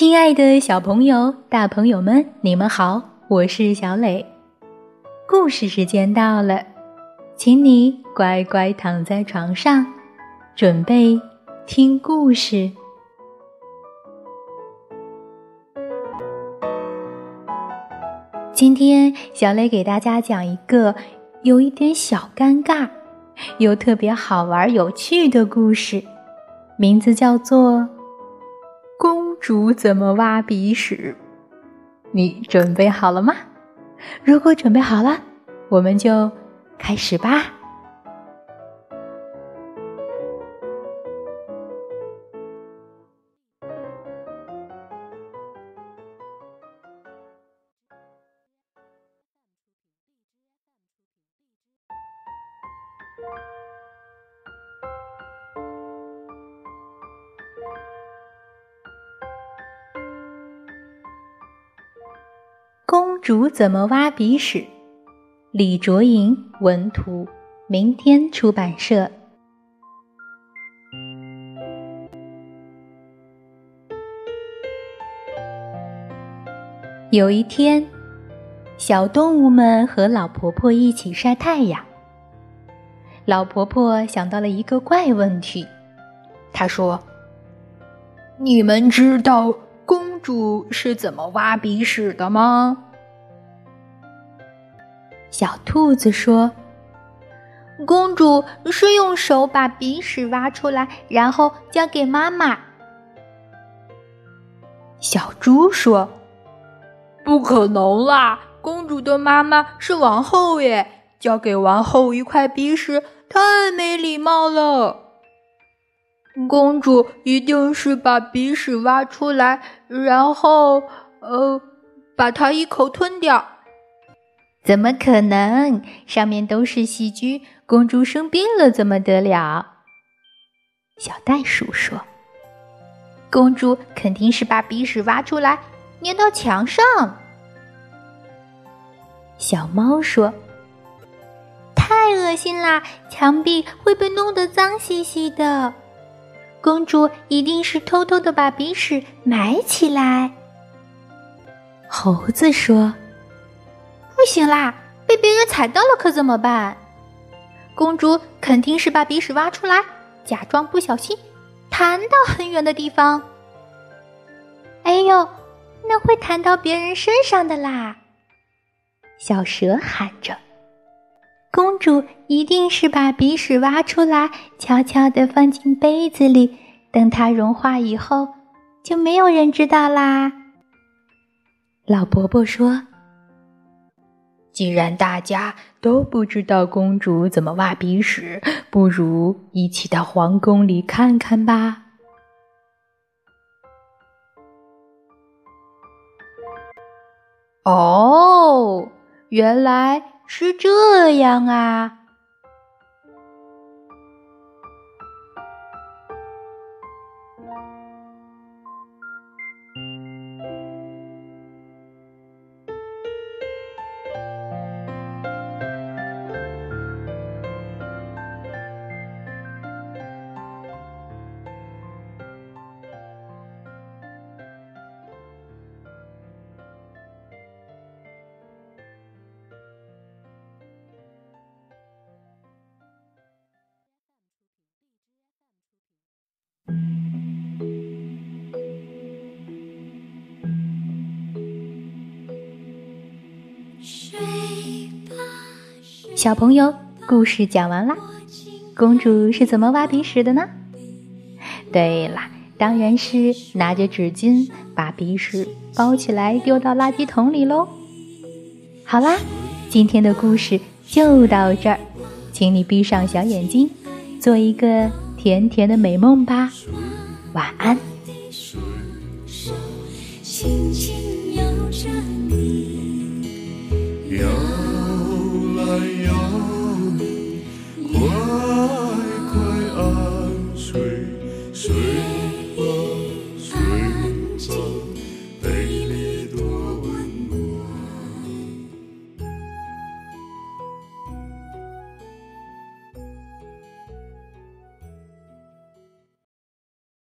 亲爱的小朋友、大朋友们，你们好，我是小磊。故事时间到了，请你乖乖躺在床上，准备听故事。今天，小磊给大家讲一个有一点小尴尬，又特别好玩、有趣的故事，名字叫做。公主怎么挖鼻屎？你准备好了吗？如果准备好了，我们就开始吧。公主怎么挖鼻屎？李卓莹文图，明天出版社。有一天，小动物们和老婆婆一起晒太阳。老婆婆想到了一个怪问题，她说：“你们知道？”公主是怎么挖鼻屎的吗？小兔子说：“公主是用手把鼻屎挖出来，然后交给妈妈。”小猪说：“不可能啦！公主的妈妈是王后耶，交给王后一块鼻屎，太没礼貌了。”公主一定是把鼻屎挖出来，然后，呃，把它一口吞掉。怎么可能？上面都是细菌，公主生病了怎么得了？小袋鼠说：“公主肯定是把鼻屎挖出来，粘到墙上。”小猫说：“太恶心啦，墙壁会被弄得脏兮兮的。”公主一定是偷偷的把鼻屎埋起来。猴子说：“不行啦，被别人踩到了可怎么办？”公主肯定是把鼻屎挖出来，假装不小心弹到很远的地方。哎呦，那会弹到别人身上的啦！小蛇喊着。主一定是把鼻屎挖出来，悄悄地放进杯子里，等它融化以后，就没有人知道啦。老婆婆说：“既然大家都不知道公主怎么挖鼻屎，不如一起到皇宫里看看吧。”哦，原来。是这样啊。小朋友，故事讲完啦。公主是怎么挖鼻屎的呢？对了，当然是拿着纸巾把鼻屎包起来丢到垃圾桶里喽。好啦，今天的故事就到这儿，请你闭上小眼睛，做一个甜甜的美梦吧。晚安。